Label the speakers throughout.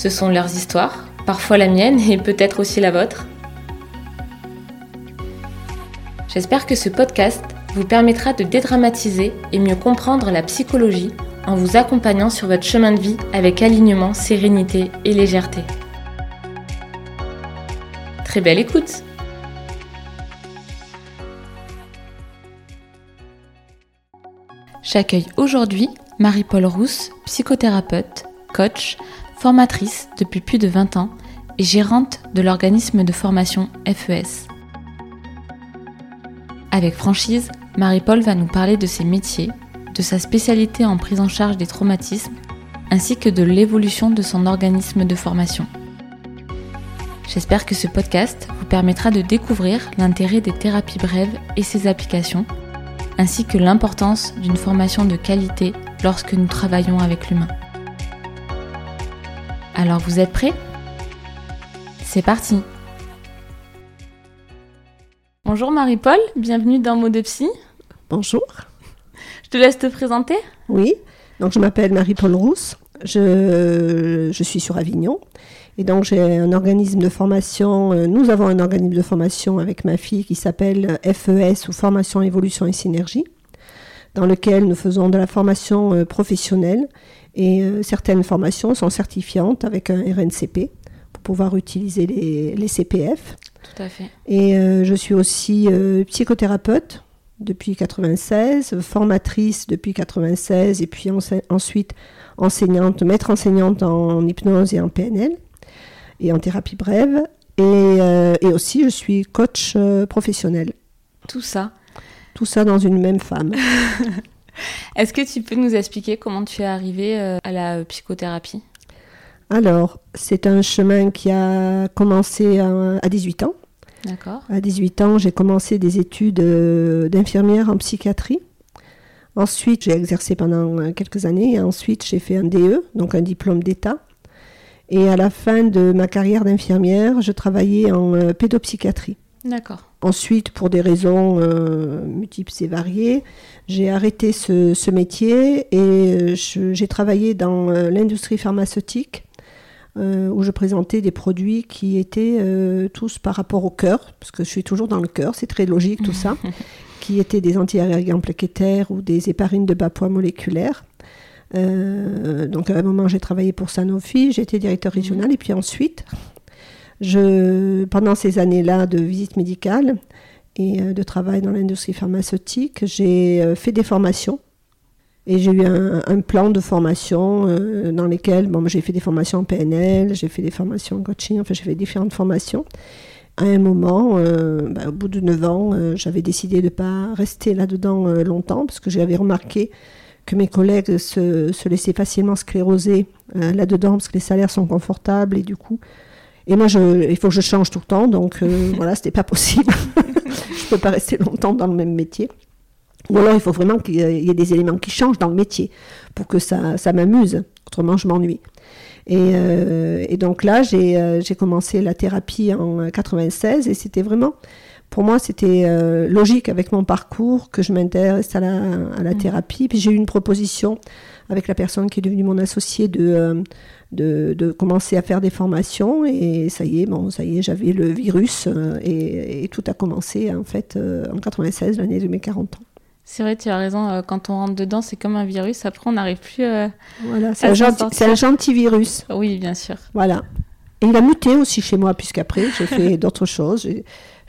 Speaker 1: Ce sont leurs histoires, parfois la mienne et peut-être aussi la vôtre. J'espère que ce podcast vous permettra de dédramatiser et mieux comprendre la psychologie en vous accompagnant sur votre chemin de vie avec alignement, sérénité et légèreté. Très belle écoute J'accueille aujourd'hui Marie-Paul Rousse, psychothérapeute, coach, formatrice depuis plus de 20 ans et gérante de l'organisme de formation FES. Avec franchise, Marie-Paul va nous parler de ses métiers, de sa spécialité en prise en charge des traumatismes, ainsi que de l'évolution de son organisme de formation. J'espère que ce podcast vous permettra de découvrir l'intérêt des thérapies brèves et ses applications, ainsi que l'importance d'une formation de qualité lorsque nous travaillons avec l'humain. Alors vous êtes prêts? C'est parti. Bonjour Marie-Paul, bienvenue dans Mot de Psy.
Speaker 2: Bonjour.
Speaker 1: Je te laisse te présenter.
Speaker 2: Oui, donc je m'appelle Marie-Paul Rousse, je, je, suis sur Avignon. Et donc j'ai un organisme de formation, euh, nous avons un organisme de formation avec ma fille qui s'appelle FES ou Formation, Évolution et Synergie, dans lequel nous faisons de la formation euh, professionnelle et euh, certaines formations sont certifiantes avec un RNCP pour pouvoir utiliser les, les CPF.
Speaker 1: Tout à fait.
Speaker 2: Et euh, je suis aussi euh, psychothérapeute depuis 96, formatrice depuis 96 et puis ensuite enseignante, maître enseignante en hypnose et en PNL et en thérapie brève. Et, et aussi je suis coach professionnel.
Speaker 1: Tout ça.
Speaker 2: Tout ça dans une même femme.
Speaker 1: Est-ce que tu peux nous expliquer comment tu es arrivée euh, à la psychothérapie?
Speaker 2: Alors, c'est un chemin qui a commencé à 18 ans.
Speaker 1: D'accord.
Speaker 2: À 18 ans, j'ai commencé des études euh, d'infirmière en psychiatrie. Ensuite, j'ai exercé pendant quelques années et ensuite j'ai fait un DE, donc un diplôme d'État. Et à la fin de ma carrière d'infirmière, je travaillais en euh, pédopsychiatrie.
Speaker 1: D'accord.
Speaker 2: Ensuite, pour des raisons euh, multiples et variées, j'ai arrêté ce, ce, métier et euh, j'ai travaillé dans euh, l'industrie pharmaceutique euh, où je présentais des produits qui étaient euh, tous par rapport au cœur, parce que je suis toujours dans le cœur, c'est très logique tout ça, qui étaient des antiagrégants plaquettaires ou des éparines de bas poids moléculaires. donc à un moment, j'ai travaillé pour Sanofi, j'ai été directeur régional et puis ensuite, pendant ces années-là de visite médicale et euh, de travail dans l'industrie pharmaceutique, j'ai euh, fait des formations. Et j'ai eu un, plan de formation euh, dans lesquelles bon, j'ai fait des formations en PNL, j'ai fait des formations en coaching, enfin j'ai fait différentes formations. À un moment, bah, au bout de 9 ans, j'avais décidé de ne pas rester là-dedans longtemps parce que j'avais remarqué que mes collègues se, se laissaient facilement scléroser là-dedans parce que les salaires sont confortables et du coup, et moi, je, il faut que je change tout le temps, donc euh, voilà, c'était pas possible. je peux pas rester longtemps dans le même métier. Ou alors, il faut vraiment qu'il y ait des éléments qui changent dans le métier pour que ça, ça m'amuse. Autrement, je m'ennuie. Et, euh, et, donc là, j'ai euh, commencé la thérapie en 96 et c'était vraiment, pour moi, c'était euh, logique avec mon parcours que je m'intéresse à la, à la, thérapie. Puis j'ai eu une proposition avec la personne qui est devenue mon associé de, euh, de, de, commencer à faire des formations et ça y est, bon, ça y est, j'avais le virus euh, et, et, tout a commencé en fait en 96, l'année de mes 40 ans.
Speaker 1: C'est vrai, tu as raison. Quand on rentre dedans, c'est comme un virus. Après, on n'arrive plus. Euh,
Speaker 2: voilà, c'est un, un, gentil virus.
Speaker 1: Oui, bien sûr.
Speaker 2: Voilà. Et il a muté aussi chez moi, puisqu'après, j'ai fait d'autres choses.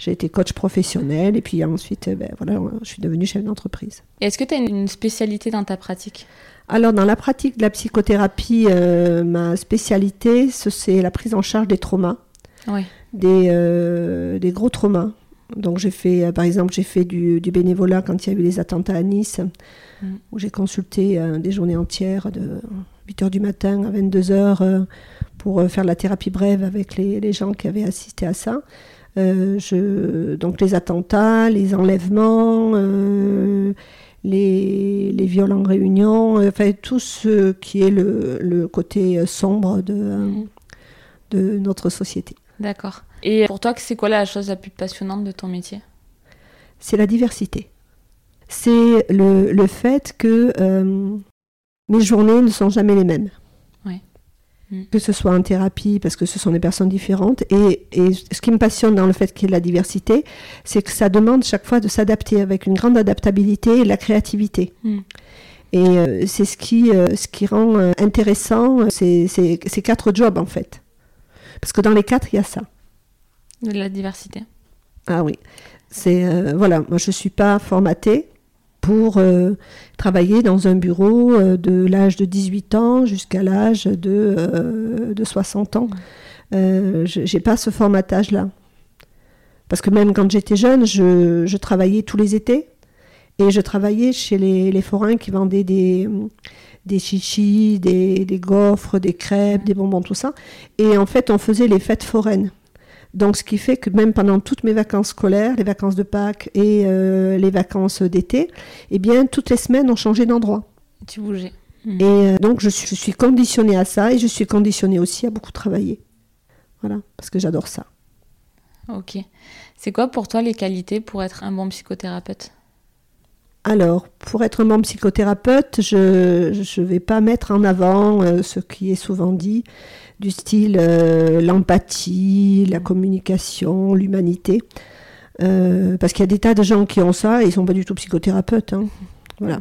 Speaker 2: J'ai été coach professionnel et puis ensuite, ben, voilà, je suis devenue chef d'entreprise.
Speaker 1: Est-ce que tu as une spécialité dans ta pratique?
Speaker 2: Alors, dans la pratique de la psychothérapie, euh, ma spécialité, c'est la prise en charge des traumas,
Speaker 1: oui.
Speaker 2: des, euh, des, gros traumas. Donc, j'ai fait, euh, par exemple, j'ai fait du, du, bénévolat quand il y a eu les attentats à Nice, mm. où j'ai consulté euh, des journées entières de 8 h du matin à 22 h pour faire la thérapie brève avec les, gens qui avaient assisté à ça. Je, donc les attentats, les enlèvements, les, les, viols en réunion, enfin tout ce qui est le, le côté sombre de, mmh. de notre société.
Speaker 1: D'accord. Et pour toi, c'est quoi la chose la plus passionnante de ton métier?
Speaker 2: C'est la diversité. C'est le, le, fait que euh, mes journées ne sont jamais les mêmes. Mm. Que ce soit en thérapie, parce que ce sont des personnes différentes. Et, et ce qui me passionne dans le fait qu'il y ait de la diversité, c'est que ça demande chaque fois de s'adapter avec une grande adaptabilité et de la créativité. Mm. Et euh, c'est ce qui, euh, ce qui rend intéressant ces, ces, ces quatre jobs, en fait. Parce que dans les quatre, il y a ça.
Speaker 1: De la diversité.
Speaker 2: Ah oui. C'est euh, voilà, moi je suis pas formatée pour euh, travailler dans un bureau euh, de l'âge de 18 ans jusqu'à l'âge de, de 60 ans. je n'ai pas ce formatage-là. Parce que même quand j'étais jeune, je, je, travaillais tous les étés. Et je travaillais chez les, les forains qui vendaient des, des chichis, des, des, gaufres, des crêpes, des bonbons, tout ça. Et en fait, on faisait les fêtes foraines. Donc, ce qui fait que même pendant toutes mes vacances scolaires, les vacances de Pâques et euh, les vacances d'été, eh bien, toutes les semaines, on changeait d'endroit.
Speaker 1: Tu bougeais.
Speaker 2: Et euh, donc, je suis, je suis conditionnée à ça et je suis conditionnée aussi à beaucoup travailler. Voilà, parce que j'adore ça.
Speaker 1: Ok. C'est quoi pour toi les qualités pour être un bon psychothérapeute?
Speaker 2: Alors, pour être un bon psychothérapeute, je ne vais pas mettre en avant euh, ce qui est souvent dit, du style euh, l'empathie, la communication, l'humanité. Euh, parce qu'il y a des tas de gens qui ont ça et ils ne sont pas du tout psychothérapeutes. Hein. Voilà.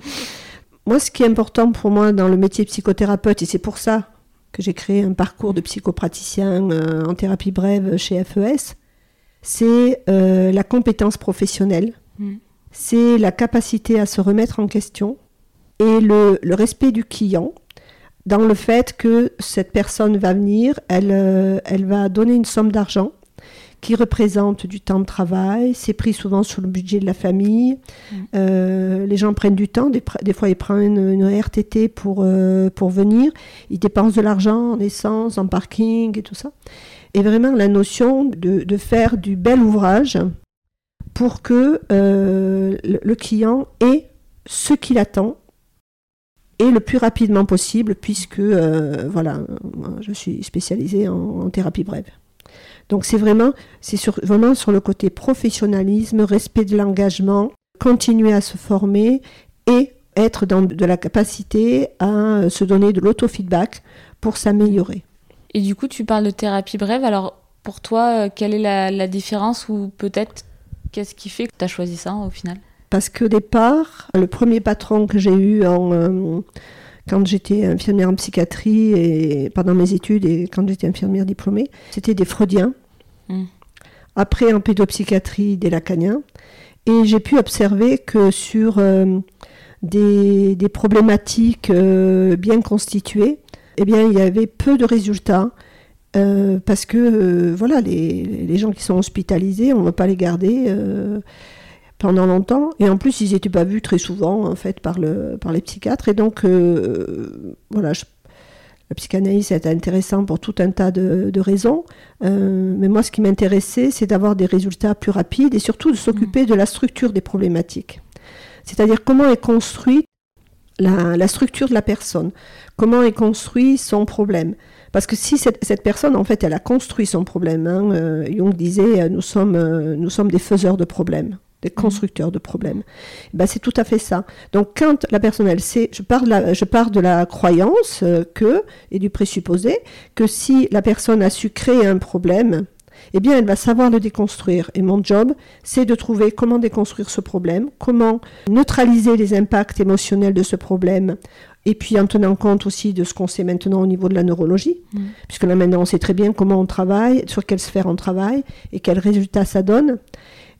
Speaker 2: Moi, ce qui est important pour moi dans le métier de psychothérapeute, et c'est pour ça que j'ai créé un parcours de psychopraticien en thérapie brève chez FES, c'est la compétence professionnelle. Mm c'est la capacité à se remettre en question et le, respect du client dans le fait que cette personne va venir, elle, euh, elle va donner une somme d'argent qui représente du temps de travail, c'est pris souvent sur le budget de la famille. Mm. Euh, les gens prennent du temps, des, fois ils prennent une, RTT pour, euh, pour venir, ils dépensent de l'argent en essence, en parking et tout ça. Et vraiment la notion de, de faire du bel ouvrage pour que le, client ait ce qu'il attend et le plus rapidement possible, puisque euh, voilà, je suis spécialisée en, thérapie brève. Donc c'est vraiment, c'est sur, vraiment sur le côté professionnalisme, respect de l'engagement, continuer à se former et être dans de la capacité à se donner de l'autofeedback pour s'améliorer.
Speaker 1: Et du coup, tu parles de thérapie brève. Alors, pour toi, euh, quelle est la, la différence ou peut-être Qu'est-ce qui fait que tu as choisi ça au final?
Speaker 2: Parce qu'au départ, le premier patron que j'ai eu en, euh, quand j'étais infirmière en psychiatrie et pendant mes études et quand j'étais infirmière diplômée, c'était des freudiens. Hmm. Après en pédopsychiatrie, des lacaniens. Et j'ai pu observer que sur euh, des, des, problématiques euh, bien constituées, eh bien, il y avait peu de résultats euh, parce que euh, voilà, les, les, gens qui sont hospitalisés, on ne va pas les garder euh, pendant longtemps. Et en plus, ils n'étaient pas vus très souvent en fait par, le, par les psychiatres. Et donc, voilà, la psychanalyse est intéressant pour tout un tas de, raisons. mais moi, ce qui m'intéressait, c'est d'avoir des résultats plus rapides et surtout de s'occuper de la structure des problématiques. C'est-à-dire comment est construite la, la structure de la personne, comment est construit son problème. Parce que si cette, personne, en fait, elle a construit son problème, hein, euh, Jung disait, euh, nous sommes, euh, nous sommes des faiseurs de problèmes des mhm. constructeurs de problèmes. Ben, c'est tout à fait ça. Donc quand la personne, elle sait, je pars de la, je pars de la croyance que, et du présupposé, que si la personne a su créer un problème, eh bien, elle va savoir le déconstruire. Et mon job, c'est de trouver comment déconstruire ce problème, comment neutraliser les impacts émotionnels de ce problème et puis en tenant compte aussi de ce qu'on sait maintenant au niveau de la neurologie, mm. puisque là maintenant on sait très bien comment on travaille, sur quelle sphère on travaille et quels résultats ça donne.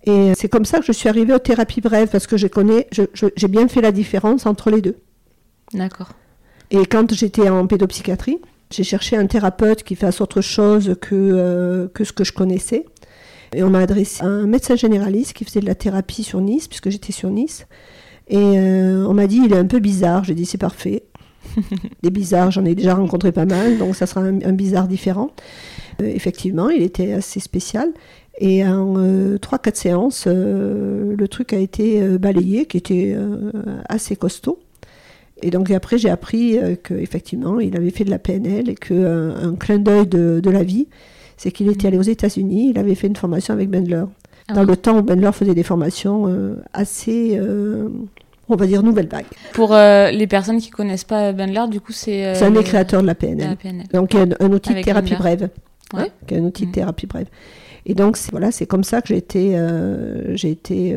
Speaker 2: Et c'est comme ça que je suis arrivée aux thérapies brèves, parce que je connais, j'ai bien fait la différence entre les deux.
Speaker 1: D'accord.
Speaker 2: Et quand j'étais en pédopsychiatrie, j'ai cherché un thérapeute qui fasse autre chose que, euh, que ce que je connaissais. Et on m'a adressé à un médecin généraliste qui faisait de la thérapie sur Nice, puisque j'étais sur Nice. Et euh, on m'a dit, il est un peu bizarre. J'ai dit, c'est parfait. Des bizarres, j'en ai déjà rencontré pas mal, donc ça sera un, bizarre différent. effectivement, il était assez spécial. Et en 3-4 séances, le truc a été balayé, qui était assez costaud. Et donc après, j'ai appris qu'effectivement, il avait fait de la PNL et qu'un un clin d'œil de, de, la vie, c'est qu'il était allé aux États-Unis, il avait fait une formation avec Bendler. Ah dans le temps où Bendler faisait des formations euh, assez, euh, on va dire, nouvelle vague.
Speaker 1: Pour euh, les personnes qui connaissent pas Bendler, du coup, c'est...
Speaker 2: c'est un des créateurs de la PNL. Donc, il y a un, outil de thérapie brève. Ouais. un outil de thérapie brève. Et donc, c'est, voilà, c'est comme ça que j'ai été, j'ai été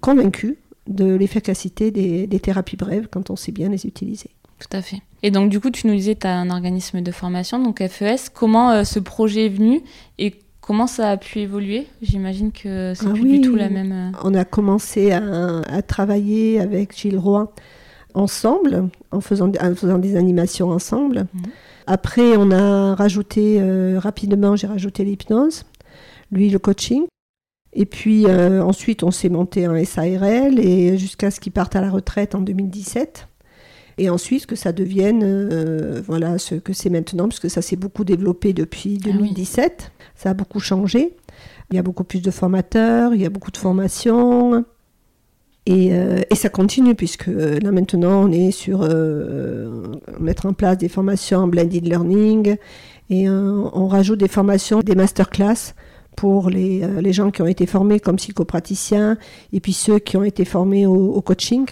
Speaker 2: convaincue de l'efficacité des, des thérapies brèves quand on sait bien les utiliser.
Speaker 1: Tout à fait. Et donc, du coup, tu nous disais, tu as un organisme de formation, donc FES. Comment ce projet est venu et Comment ça a pu évoluer? J'imagine que c'est ah plus du tout la même. Euh,
Speaker 2: on a commencé à, travailler avec Gilles Roy ensemble, en faisant, faisant des animations ensemble. Mhm. Après, on a rajouté euh, rapidement, j'ai rajouté l'hypnose, lui le coaching. Et puis euh, ensuite, on s'est monté en SARL et jusqu'à ce qu'il parte à la retraite en 2017. Et ensuite que ça devienne voilà ce que c'est maintenant, puisque ça s'est beaucoup développé depuis 2017. Ah ça a beaucoup changé. Il y a beaucoup plus de formateurs, il y a beaucoup de formations. Et, euh, et ça continue, puisque euh, là maintenant, on est sur euh, mettre en place des formations en blended learning et on rajoute des formations, des masterclass pour les, les, gens qui ont été formés comme psychopraticiens et puis ceux qui ont été formés au, coaching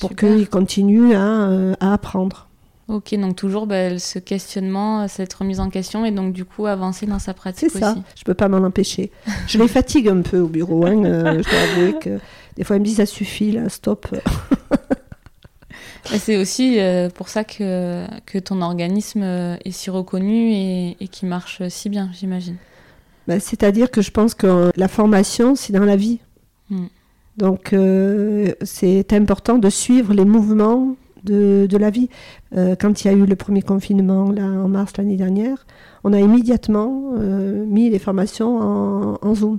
Speaker 2: pour qu'ils continuent à, à apprendre.
Speaker 1: Ok, donc toujours bah, ce questionnement, cette remise en question et donc du coup avancer dans sa pratique
Speaker 2: C'est ça, je peux pas m'en empêcher. Je les fatigue un peu au bureau, hein, je dois avouer que des fois ils me disent ça suffit, là, stop.
Speaker 1: c'est aussi euh, pour ça que, que ton organisme euh, est si reconnu et, et qui marche si bien, j'imagine.
Speaker 2: Bah, c'est-à-dire que je pense que la formation, c'est dans la vie. Hmm. Donc c'est important de suivre les mouvements de, de la vie. Euh, quand il y a eu le premier confinement, là, en mars l'année dernière, on a immédiatement euh, mis les formations en, en Zoom.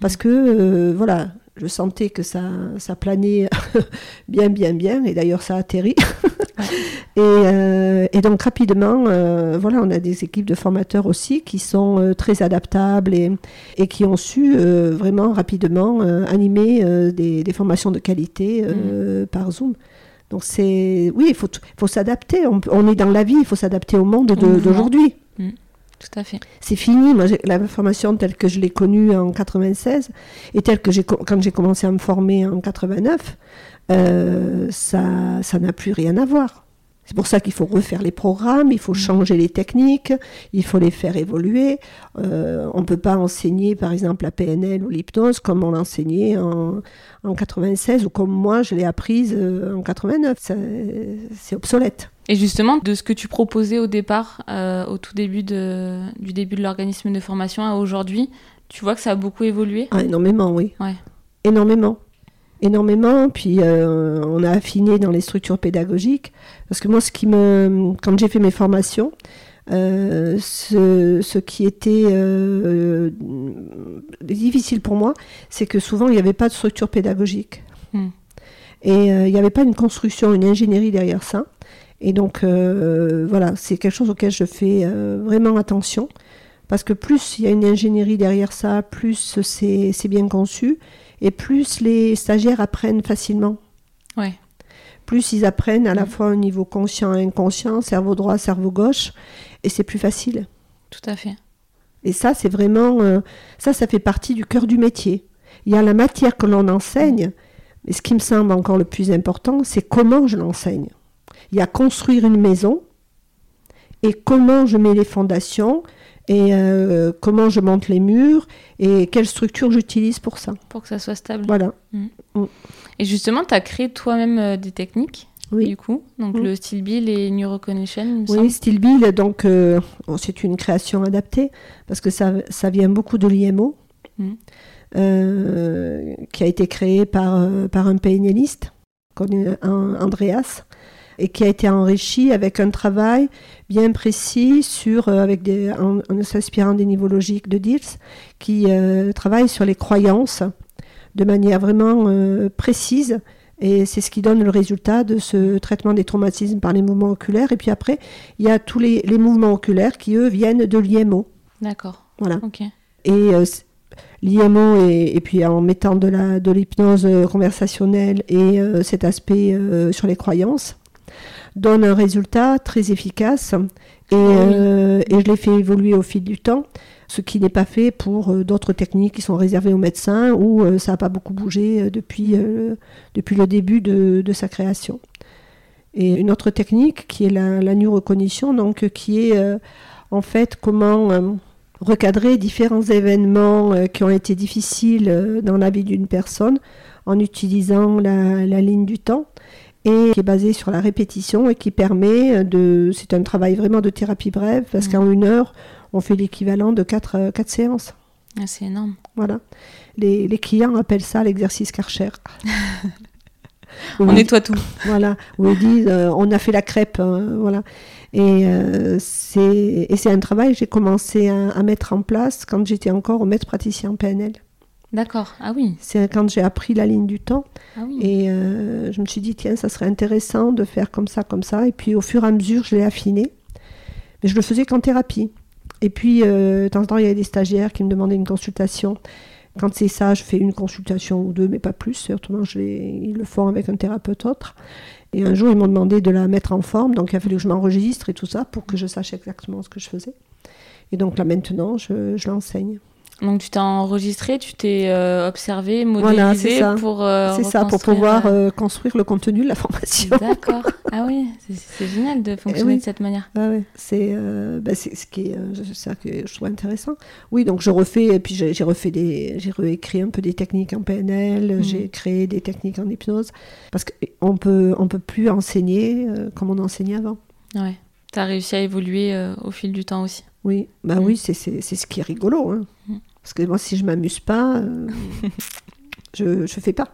Speaker 2: Parce que, euh, voilà, je sentais que ça, ça planait bien, bien, bien, et d'ailleurs ça a atterri. et, et, donc rapidement, voilà, on a des équipes de formateurs aussi qui sont très adaptables et, et, qui ont su vraiment rapidement animer des, des, formations de qualité mmh. par Zoom. Donc c'est, oui, il faut, faut s'adapter. On, est dans la vie, il faut s'adapter au monde d'aujourd'hui.
Speaker 1: Mm.
Speaker 2: C'est fini. Moi, la formation telle que je l'ai connue en 96 et telle que j'ai quand j'ai commencé à me former en 89, euh, ça, ça n'a plus rien à voir. C'est pour ça qu'il faut refaire les programmes, il faut mm. changer les techniques, il faut les faire évoluer. Euh, on ne peut pas enseigner, par exemple, la PNL ou l'hypnose comme on l'enseignait en, en 96 ou comme moi je l'ai apprise euh, en 89. C'est obsolète.
Speaker 1: Et justement, de ce que tu proposais au départ, euh, au tout début de, du début de l'organisme de formation à aujourd'hui, tu vois que ça a beaucoup évolué?
Speaker 2: Ah, Énormément, oui. Ouais. Énormément énormément. Puis euh, on a affiné dans les structures pédagogiques. Parce que moi, ce qui me, quand j'ai fait mes formations, euh, ce, qui était euh, difficile pour moi, c'est que souvent il n'y avait pas de structure pédagogique. Hmm. Et il n'y avait pas une construction, une ingénierie derrière ça. Et donc voilà, c'est quelque chose auquel je fais vraiment attention. Parce que plus il y a une ingénierie derrière ça, plus c'est bien conçu et plus les stagiaires apprennent facilement.
Speaker 1: Ouais.
Speaker 2: Plus ils apprennent à la fois au niveau conscient et inconscient, cerveau droit, cerveau gauche, et c'est plus facile.
Speaker 1: Tout à fait.
Speaker 2: Et ça, c'est vraiment, euh, ça, ça fait partie du cœur du métier. Il y a la matière que l'on enseigne, mais ce qui me semble encore le plus important, c'est comment je l'enseigne. Il y a construire une maison et comment je mets les fondations et euh, comment je monte les murs et quelle structure j'utilise pour ça.
Speaker 1: Pour que ça soit stable.
Speaker 2: Voilà.
Speaker 1: Mm. Mm. Et justement, tu as créé toi-même euh, des techniques oui. du coup, donc mm. le Steel Bill et New Recognition.
Speaker 2: Oui, Steel Bill, donc euh, c'est une création adaptée parce que ça, ça vient beaucoup de l'IMO, qui a été créé par, par un PNListe, Andreas, et qui a été enrichi avec un travail bien précis sur, euh, avec des, en, s'inspirant des niveaux logiques de Diels, qui euh, travaille sur les croyances de manière vraiment euh, précise Et c'est ce qui donne le résultat de ce traitement des traumatismes par les mouvements oculaires. Et puis après, il y a tous les, les mouvements oculaires qui, eux, viennent de l'IMO.
Speaker 1: D'accord.
Speaker 2: Voilà.
Speaker 1: Ok.
Speaker 2: Et euh, l'IMO, et, et puis en mettant de la de l'hypnose conversationnelle et euh, cet aspect euh, sur les croyances, donne un résultat très efficace. Et,
Speaker 1: oui.
Speaker 2: euh, et je l'ai fait évoluer au fil du temps, ce qui n'est pas fait pour euh, d'autres techniques qui sont réservées aux médecins où euh, ça n'a pas beaucoup bougé depuis, depuis le début de, de sa création. Et une autre technique qui est la, la new recognition, donc qui est en fait comment recadrer différents événements qui ont été difficiles dans la vie d'une personne en utilisant la, la ligne du temps et qui est basé sur la répétition et qui permet de... C'est un travail vraiment de thérapie brève parce
Speaker 1: Mhm.
Speaker 2: qu'en une heure, on fait l'équivalent de quatre, euh, quatre séances.
Speaker 1: Ah, c'est énorme.
Speaker 2: Voilà. Les, les clients appellent ça l'exercice Karcher.
Speaker 1: On nettoie tout.
Speaker 2: Voilà, où ils disent euh, on a fait la crêpe, hein, voilà. Et euh, c'est un travail que j'ai commencé à, à mettre en place quand j'étais encore au maître praticien en PNL.
Speaker 1: D'accord. Ah oui.
Speaker 2: C'est quand j'ai appris la ligne du temps
Speaker 1: Ah oui.
Speaker 2: et euh, je me suis dit tiens ça serait intéressant de faire comme ça comme ça et puis au fur et à mesure je l'ai affiné. Mais je le faisais qu'en thérapie. Et puis euh, de temps en temps il y avait des stagiaires qui me demandaient une consultation. Quand c'est ça, je fais une consultation ou deux, mais pas plus. Autrement, je les- ils le font avec un thérapeute autre. Et un jour, ils m'ont demandé de la mettre en forme, donc il a fallu que je m'enregistre et tout ça pour que je sache exactement ce que je faisais. Et donc là, maintenant, je, je l'enseigne.
Speaker 1: Donc tu t'es enregistré, tu t'es euh, observé,
Speaker 2: Voilà,
Speaker 1: modélisé
Speaker 2: c'est ça.
Speaker 1: pour. euh,
Speaker 2: c'est ça, pour pouvoir
Speaker 1: euh,
Speaker 2: euh, construire le contenu de la formation.
Speaker 1: D'accord. Ah oui, c'est- génial de fonctionner
Speaker 2: oui.
Speaker 1: de cette manière.
Speaker 2: Ah ouais, c'est bah, c'est ce qui est, ça que je trouve intéressant. Oui, donc je refais, et puis j'ai refait des, j'ai réécrit un peu des techniques en PNL,
Speaker 1: Mhm.
Speaker 2: j'ai créé des techniques en hypnose, parce qu'on peut, on peut plus enseigner comme on enseignait avant.
Speaker 1: Ouais. T'as réussi à évoluer au fil du temps aussi.
Speaker 2: Oui, bah
Speaker 1: Mm.
Speaker 2: oui, c'est ce qui est rigolo, hein.
Speaker 1: Mm.
Speaker 2: parce que moi, si je m'amuse pas, euh, je je fais pas.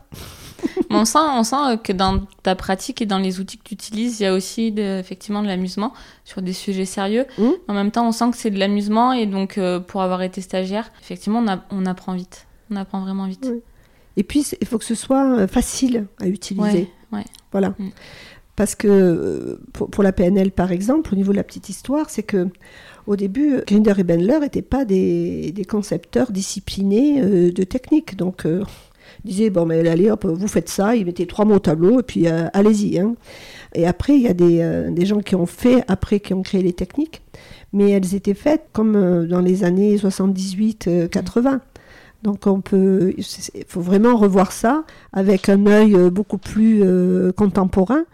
Speaker 1: Mais on sent, on sent euh, que dans ta pratique et dans les outils que tu utilises, il y a aussi de- effectivement de l'amusement sur des sujets sérieux.
Speaker 2: Mhm.
Speaker 1: En même temps, on sent que c'est de l'amusement et donc euh, pour avoir été stagiaire, effectivement, on, a- on apprend vite. On apprend vraiment vite.
Speaker 2: Oui. Et puis, il faut que ce soit euh, facile à utiliser.
Speaker 1: Ouais, ouais.
Speaker 2: Voilà.
Speaker 1: Mm.
Speaker 2: Parce que pour, pour la PNL, par exemple, au niveau de la petite histoire, c'est que au début, Grinder et Bendler n'étaient pas des, concepteurs disciplinés euh, de technique. Donc, euh, ils disaient, bon, mais allez, hop, vous faites ça, ils mettaient trois mots au tableau, et puis euh, allez-y. hein. Et après, il y a des, euh, des gens qui ont fait, après, qui ont créé les techniques, mais elles étaient faites comme euh, dans les années 78-80. Donc on peut, il faut vraiment revoir ça avec un œil euh, beaucoup plus euh, contemporain.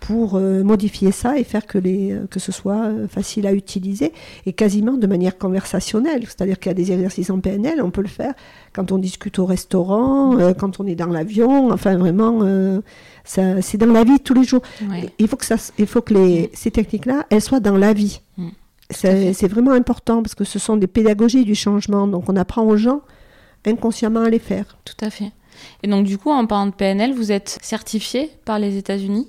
Speaker 2: Pour euh, modifier ça et faire que, les, euh, que ce soit euh, facile à utiliser et quasiment de manière conversationnelle. C'est-à-dire qu'il y a des exercices en PNL, on peut le faire quand on discute au restaurant, euh, quand on est dans l'avion, enfin vraiment, euh, c'est dans la vie tous les jours.
Speaker 1: Ouais.
Speaker 2: Il faut que, ça, il faut que les, ces techniques-là, elles soient dans la vie. C'est vraiment important parce que ce sont des pédagogies du changement. Donc on apprend aux gens inconsciemment à les faire.
Speaker 1: Tout à fait. Et donc, du coup, en parlant de PNL, vous êtes certifié par les États-Unis?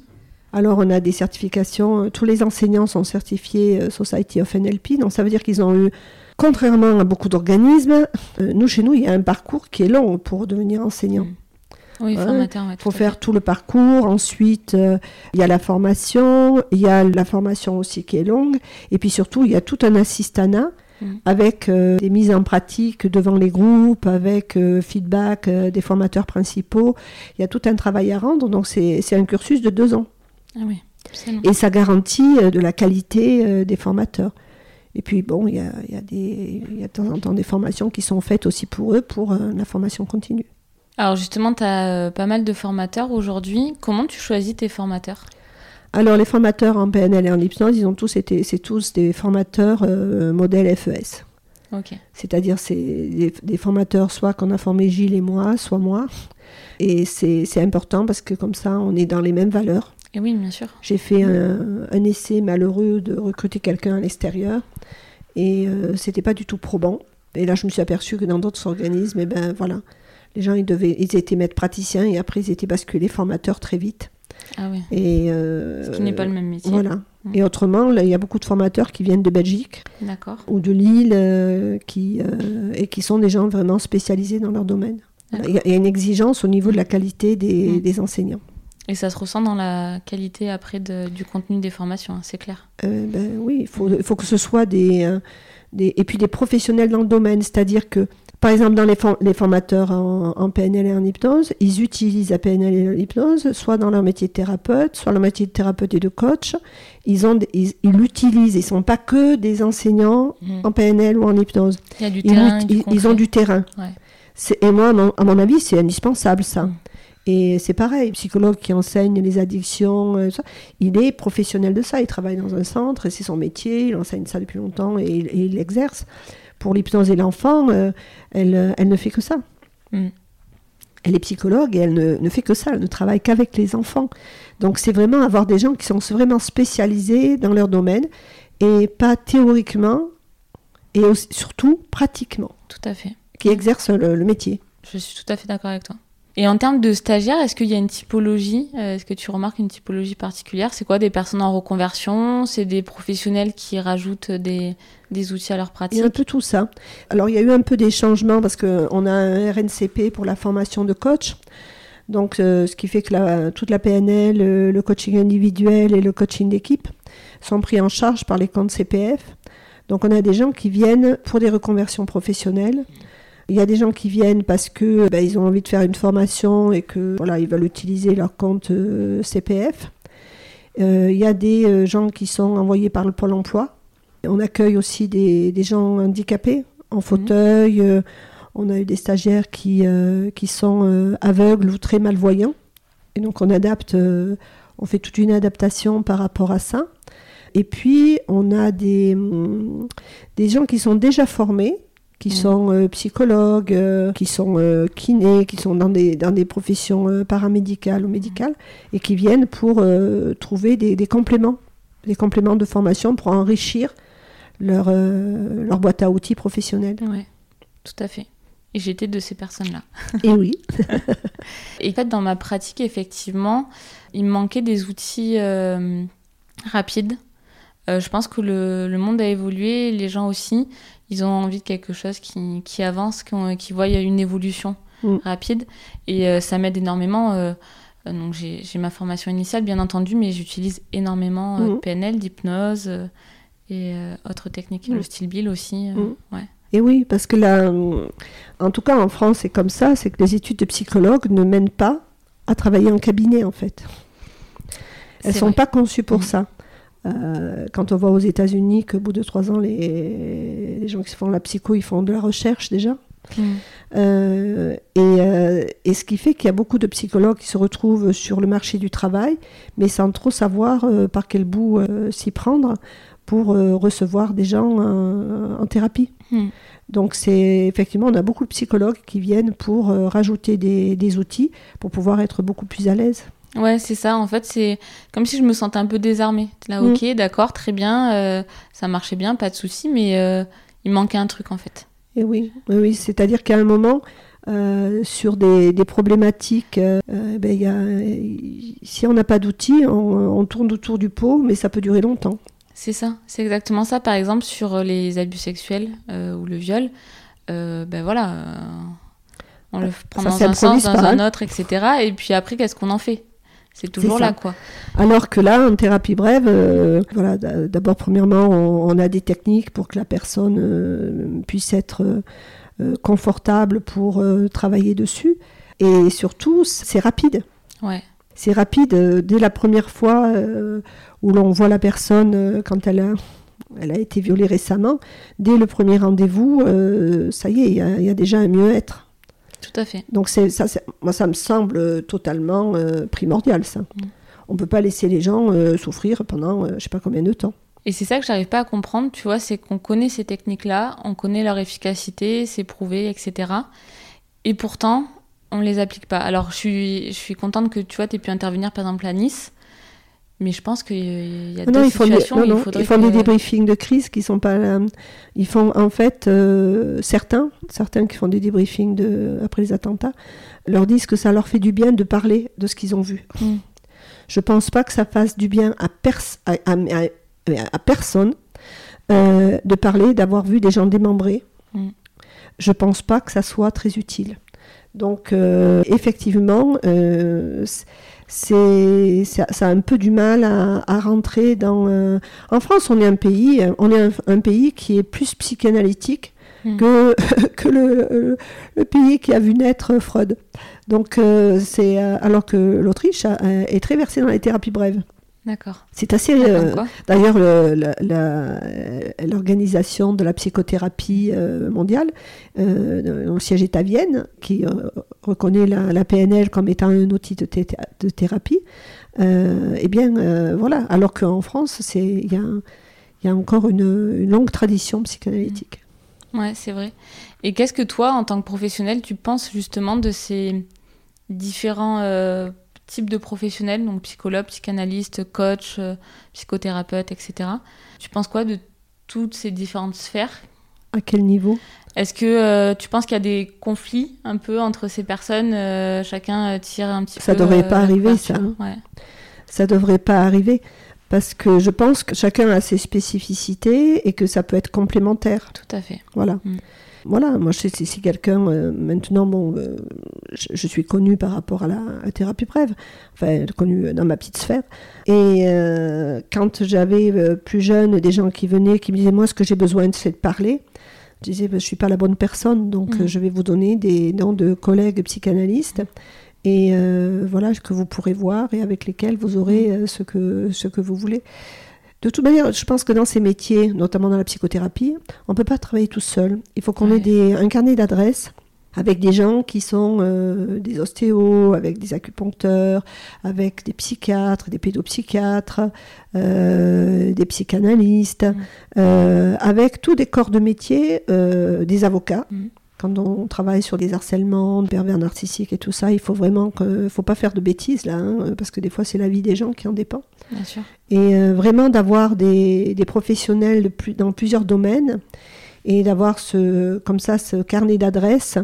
Speaker 2: Alors on a des certifications, euh, tous les enseignants sont certifiés euh, Society of NLP, donc ça veut dire qu'ils ont eu, contrairement à beaucoup d'organismes, euh, nous chez nous il y a un parcours qui est long pour devenir enseignant.
Speaker 1: Mm. Oui,
Speaker 2: Ouais.
Speaker 1: formateur, ouais,
Speaker 2: Il faut faire tout le parcours. Ensuite, euh, il y a la formation. Il y a la formation aussi qui est longue. Et puis surtout, il y a tout un assistanat
Speaker 1: Mhm.
Speaker 2: avec euh, des mises en pratique devant les groupes, avec euh, feedback des formateurs principaux. Il y a tout un travail à rendre. Donc, c'est un cursus de deux ans.
Speaker 1: Ah oui.
Speaker 2: Et ça garantit euh, de la qualité euh, des formateurs. Et puis, bon, il y a, y a y a de temps en temps des formations qui sont faites aussi pour eux, pour euh, la formation continue.
Speaker 1: Alors, justement, tu as pas mal de formateurs aujourd'hui. Comment tu choisis tes formateurs?
Speaker 2: Alors, les formateurs en PNL et en hypnose, ils ont tous été, c'est tous des formateurs euh, modèle FES.
Speaker 1: Ok.
Speaker 2: C'est-à-dire, c'est des, des formateurs soit qu'on a formé Gilles et moi, soit moi. Et c'est important parce que comme ça, on est dans les mêmes valeurs.
Speaker 1: Et oui, bien sûr.
Speaker 2: J'ai fait un, un essai malheureux de recruter quelqu'un à l'extérieur et euh, c'était pas du tout probant. Et là, je me suis aperçue que dans d'autres organismes, eh ben voilà, les gens ils devaient, ils étaient maîtres praticiens et après ils étaient basculés formateurs très vite.
Speaker 1: Ah oui.
Speaker 2: Et euh,
Speaker 1: Ce qui n'est pas le même métier.
Speaker 2: Voilà.
Speaker 1: Mm.
Speaker 2: Et autrement, là, il y a beaucoup de formateurs qui viennent de Belgique ou de Lille euh, qui, euh, et qui sont des gens vraiment spécialisés dans leur domaine. Il y, a- il y a une exigence au niveau de la qualité des,
Speaker 1: Mm.
Speaker 2: des enseignants.
Speaker 1: Et ça se ressent dans la qualité après du contenu des formations, hein, c'est clair.
Speaker 2: Euh, ben, oui, il faut, faut, que ce soit des, des, et puis des professionnels dans le domaine, c'est-à-dire que par exemple, dans les, les formateurs en, PNL et en hypnose, ils utilisent la PNL et l'hypnose, soit dans leur métier de thérapeute, soit dans leur métier de thérapeute et de coach. Ils ont, ils l'utilisent. Ils ne sont pas que des enseignants mmh. en PNL ou en hypnose.
Speaker 1: Il y a du ils, terrain,
Speaker 2: ils, ont du terrain. Et moi, à mon, avis, c'est indispensable ça. Mmh. Et c'est pareil, psychologue qui enseigne les addictions, euh, il est professionnel de ça. Il travaille dans un centre, c'est son métier, il enseigne ça depuis longtemps et, et il l'exerce pour l'hypnose et l'enfant, euh, elle, euh, elle, ne fait que ça. Mm. Elle est psychologue et elle ne, fait que ça, elle ne travaille qu'avec les enfants. Donc c'est vraiment avoir des gens qui sont vraiment spécialisés dans leur domaine et pas théoriquement et surtout pratiquement.
Speaker 1: Tout à fait.
Speaker 2: Qui exercent le métier.
Speaker 1: Je suis tout à fait d'accord avec toi. Et en termes de stagiaires, est-ce qu'il y a une typologie euh, Est-ce que tu remarques une typologie particulière? C'est quoi des personnes en reconversion? C'est des professionnels qui rajoutent des, des, outils à leur pratique
Speaker 2: Il y a un peu tout ça. Alors il y a eu un peu des changements parce qu'on a un RNCP pour la formation de coach. Donc euh, ce qui fait que la, toute la PNL, le, le coaching individuel et le coaching d'équipe sont pris en charge par les comptes CPF. Donc on a des gens qui viennent pour des reconversions professionnelles il y a des gens qui viennent parce que ben, ils ont envie de faire une formation et que voilà, ils veulent utiliser leur compte euh, CPF. Euh, il y a des euh, gens qui sont envoyés par le Pôle emploi. On accueille aussi des, des gens handicapés en fauteuil. on a eu des stagiaires qui, qui sont aveugles ou très malvoyants. Et donc on adapte, on fait toute une adaptation par rapport à ça. Et puis on a des, hum, des gens qui sont déjà formés qui sont euh, psychologues, euh, qui sont euh, kinés, qui sont dans des, dans des professions paramédicales ou médicales, et qui viennent pour trouver des, des, compléments, des compléments de formation pour enrichir leur, leur boîte à outils professionnelle.
Speaker 1: Oui, tout à fait. Et j'étais de ces personnes-là.
Speaker 2: Et oui.
Speaker 1: et en fait, dans ma pratique, effectivement, il me manquait des outils rapides. je pense que le, le, monde a évolué, les gens aussi ils ont envie de quelque chose qui, qui avance, qui, qui voit une évolution mm. rapide. Et euh, ça m'aide énormément. Euh, euh, donc j'ai ma formation initiale, bien entendu, mais j'utilise énormément de mm. PNL, d'hypnose et autres techniques, le mm. style Bill aussi. Ouais.
Speaker 2: Et oui, parce que là, en tout cas en France, c'est comme ça, c'est que les études de psychologue ne mènent pas à travailler en cabinet en fait. Elles ne sont pas conçues pour ça. Euh, quand on voit aux États-Unis qu'au bout de trois ans, les, les, gens qui font la psycho, ils font de la recherche déjà. Mm. Euh, et, euh, et, ce qui fait qu'il y a beaucoup de psychologues qui se retrouvent sur le marché du travail, mais sans trop savoir par quel bout s'y prendre pour recevoir des gens en thérapie. Mm. Donc c'est effectivement, on a beaucoup de psychologues qui viennent pour rajouter des, des, outils pour pouvoir être beaucoup plus à l'aise.
Speaker 1: Ouais, c'est ça. En fait, c'est comme si je me sentais un peu désarmée. Là, mm. ok, d'accord, très bien, euh, ça marchait bien, pas de souci, mais euh, il manquait un truc en fait.
Speaker 2: Et oui, oui, c'est-à-dire qu'à un moment, euh, sur des, problématiques, ben, y a, si on n'a pas d'outils, on, tourne autour du pot, mais ça peut durer longtemps.
Speaker 1: C'est ça, c'est exactement ça. Par exemple, sur les abus sexuels ou le viol, ben voilà, on le prend dans un sens, dans un autre, etc. Et puis après, qu'est-ce qu'on en fait? C'est toujours là, quoi.
Speaker 2: Alors que là, en thérapie brève, euh, voilà, d'abord, premièrement, on, a des techniques pour que la personne euh, puisse être euh, confortable pour travailler dessus. Et surtout, c'est rapide.
Speaker 1: Ouais.
Speaker 2: C'est rapide dès la première fois où l'on voit la personne quand elle a, elle a été violée récemment. Dès le premier rendez-vous, ça y est, il y, y, a déjà un mieux-être.
Speaker 1: Tout à fait.
Speaker 2: Donc c'est ça, moi ça me semble totalement euh, primordial ça. Mm. On ne peut pas laisser les gens euh, souffrir pendant je euh, sais pas combien de temps.
Speaker 1: Et c'est ça que j'arrive pas à comprendre, tu vois, c'est qu'on connaît ces techniques-là, on connaît leur efficacité, c'est prouvé, etc. Et pourtant, on les applique pas. Alors je suis, je suis contente que tu vois, tu aies pu intervenir par exemple à Nice, mais je pense qu'il y a des situations
Speaker 2: où il Ils font des débriefings de crise qui sont pas... ils font en fait, euh, certains, certains qui font des débriefings de, après les attentats, leur disent que ça leur fait du bien de parler de ce qu'ils ont vu. Mm. Je pense pas que ça fasse du bien à, à, à, personne euh, de parler d'avoir vu des gens démembrés. Mm. Je pense pas que ça soit très utile. Donc, euh, effectivement, c'est ça, ça a un peu du mal à, à rentrer dans. euh, En France, on est un pays, on est un, un pays qui est plus psychanalytique
Speaker 1: Mm.
Speaker 2: que que le, le, le pays qui a vu naître Freud. Donc euh, c'est euh, alors que l'Autriche est très versée dans les thérapies brèves.
Speaker 1: D'accord.
Speaker 2: C'est assez. Euh. D'ailleurs, l'organisation de la psychothérapie euh, mondiale, euh, dont le siège est à Vienne, qui reconnaît la, la PNL comme étant un outil de, thé- de thérapie, eh bien, voilà. Alors qu'en France, c'est- il y, a y encore une, une longue tradition psychanalytique.
Speaker 1: Ouais, c'est vrai. Et qu'est-ce que toi, en tant que professionnel, tu penses justement de ces différents types de professionnels, donc psychologue, psychanalyste, coach, euh, psychothérapeute, etc. Tu penses quoi de toutes ces différentes sphères?
Speaker 2: À quel niveau?
Speaker 1: Est-ce que euh, tu penses qu'il y a des conflits un peu entre ces personnes euh, Chacun tire un petit
Speaker 2: Ça
Speaker 1: peu.
Speaker 2: devrait
Speaker 1: euh,
Speaker 2: pas arriver, ça, hein?
Speaker 1: Ouais.
Speaker 2: Ça devrait pas arriver. Parce que je pense que chacun a ses spécificités et que ça peut être complémentaire.
Speaker 1: Tout à fait.
Speaker 2: Voilà.
Speaker 1: Mm.
Speaker 2: Voilà, moi, je sais, si, si quelqu'un, euh, maintenant, bon, euh, je, je suis connue par rapport à la, à thérapie brève, enfin, connue dans ma petite sphère. Et euh, quand j'avais euh, plus jeune des gens qui venaient, qui me disaient, moi, ce que j'ai besoin, c'est de parler, je disais, ben, je suis pas la bonne personne, donc
Speaker 1: Mm.
Speaker 2: euh, je vais vous donner des noms de collègues psychanalystes. Et euh, voilà, que vous pourrez voir et avec lesquels vous aurez euh, ce, que, ce que vous voulez. De toute manière, je pense que dans ces métiers, notamment dans la psychothérapie, on ne peut pas travailler tout seul. Il faut qu'on
Speaker 1: Ouais.
Speaker 2: ait des, un carnet d'adresses avec des gens qui sont euh, des ostéos, avec des acupuncteurs, avec des psychiatres, des pédopsychiatres, euh, des psychanalystes, euh, avec tous des corps de métier, des avocats.
Speaker 1: Mm.
Speaker 2: Quand on travaille sur des harcèlements, des pervers narcissiques et tout ça, il faut vraiment que, faut pas faire de bêtises là, hein, parce que des fois c'est la vie des gens qui en dépend
Speaker 1: Bien sûr.
Speaker 2: et euh, vraiment d'avoir des, des professionnels de plus- dans plusieurs domaines et d'avoir ce comme ça ce carnet d'adresses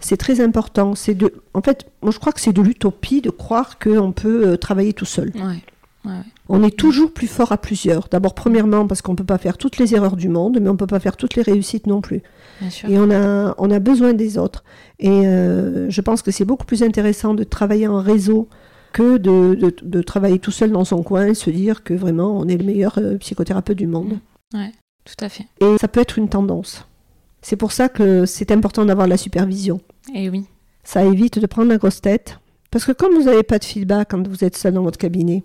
Speaker 2: c'est très important c'est de en fait moi je crois que c'est de l'utopie de croire qu'on peut euh, travailler tout seul
Speaker 1: Ouais. Ouais,
Speaker 2: on est toujours plus fort à plusieurs d'abord premièrement parce qu'on peut pas faire toutes les erreurs du monde mais on peut pas faire toutes les réussites non plus
Speaker 1: Bien sûr.
Speaker 2: et on a, on a besoin des autres. Et euh, je pense que c'est beaucoup plus intéressant de travailler en réseau que de, de- de travailler tout seul dans son coin et se dire que vraiment on est le meilleur euh, psychothérapeute du monde.
Speaker 1: Tout à fait.
Speaker 2: Et ça peut être une tendance. C'est pour ça que c'est important d'avoir la supervision.
Speaker 1: Et oui.
Speaker 2: Ça évite de prendre la grosse tête. Parce que comme vous n'avez pas de feedback quand vous êtes seul dans votre cabinet,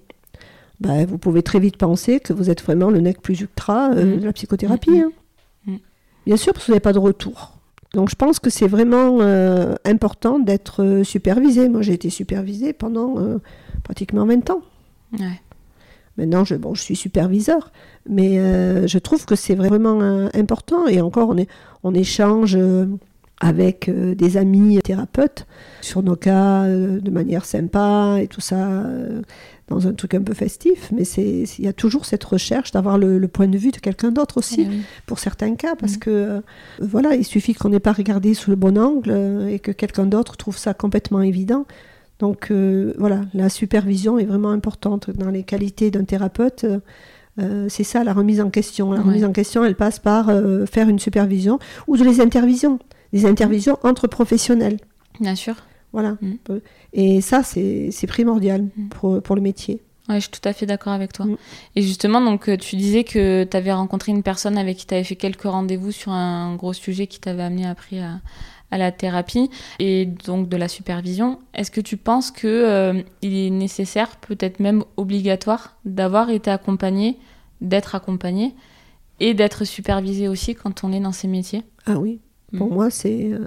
Speaker 2: bah, vous pouvez très vite penser que vous êtes vraiment le nec plus ultra euh,
Speaker 1: Mhm.
Speaker 2: de la psychothérapie.
Speaker 1: Mhm.
Speaker 2: hein.
Speaker 1: Mhm.
Speaker 2: Bien sûr, parce que vous n'avez pas de retour. Donc je pense que c'est vraiment euh, important d'être euh, supervisé. Moi, j'ai été supervisée pendant pratiquement 20 ans.
Speaker 1: Ouais.
Speaker 2: Maintenant, je, bon, je suis superviseur, mais je trouve que c'est vraiment important. Et encore, on, est, on échange avec euh, des amis thérapeutes sur nos cas euh, de manière sympa et tout ça, euh, dans un truc un peu festif. Mais c'est- il y a toujours cette recherche d'avoir le, le point de vue de quelqu'un d'autre aussi
Speaker 1: Eh oui.
Speaker 2: pour certains cas, parce
Speaker 1: Mhm.
Speaker 2: que euh, voilà, il suffit qu'on n'ait pas regardé sous le bon angle euh, et que quelqu'un d'autre trouve ça complètement évident. Donc euh, voilà, la supervision est vraiment importante dans les qualités d'un thérapeute. c'est ça la remise en question. La remise en question, elle passe par faire une supervision ou de les intervisions, des intervisions entre professionnels.
Speaker 1: Bien sûr.
Speaker 2: Voilà.
Speaker 1: Mhm.
Speaker 2: Et ça, c'est primordial
Speaker 1: Mhm.
Speaker 2: pour, pour le métier.
Speaker 1: Ouais, je suis tout à fait d'accord avec toi.
Speaker 2: Mm.
Speaker 1: Et justement, donc, euh, tu disais que tu avais rencontré une personne avec qui tu avais fait quelques rendez-vous sur un gros sujet qui t'avait amené après à, à la thérapie et donc de la supervision. Est-ce que tu penses que euh, il est nécessaire, peut-être même obligatoire, d'avoir été accompagné, d'être accompagné et d'être supervisé aussi quand on est dans ces métiers?
Speaker 2: Ah oui, pour
Speaker 1: Mhm.
Speaker 2: moi, c'est euh,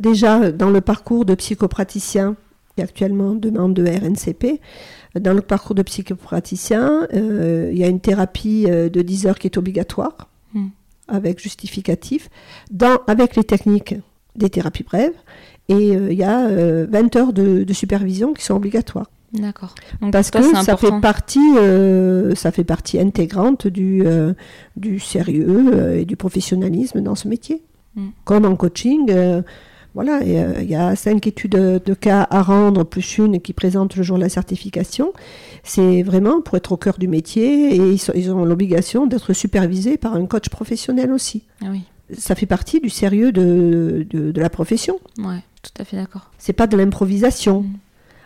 Speaker 2: déjà dans le parcours de psychopraticien, qui est actuellement demande de RNCP, dans le parcours de psychopraticien, euh, il y a une thérapie euh, de 10 heures qui est obligatoire,
Speaker 1: Mhm.
Speaker 2: avec justificatif, dans, avec les techniques des thérapies brèves, et euh, il y a euh, 20 heures de, de supervision qui sont obligatoires.
Speaker 1: D'accord.
Speaker 2: Parce
Speaker 1: toi,
Speaker 2: que ça fait, partie, euh, ça fait partie intégrante du, euh, du sérieux euh, et du professionnalisme dans ce métier.
Speaker 1: Mm.
Speaker 2: Comme en coaching, euh, voilà, euh, il y a cinq études de, de cas à rendre, plus une qui présente le jour de la certification. C'est vraiment pour être au cœur du métier et ils, sont- ils ont l'obligation d'être supervisés par un coach professionnel aussi.
Speaker 1: Ah oui,
Speaker 2: Ça fait partie du sérieux de, de, de la profession.
Speaker 1: ouais, tout à fait d'accord.
Speaker 2: C'est pas de l'improvisation.
Speaker 1: Mm.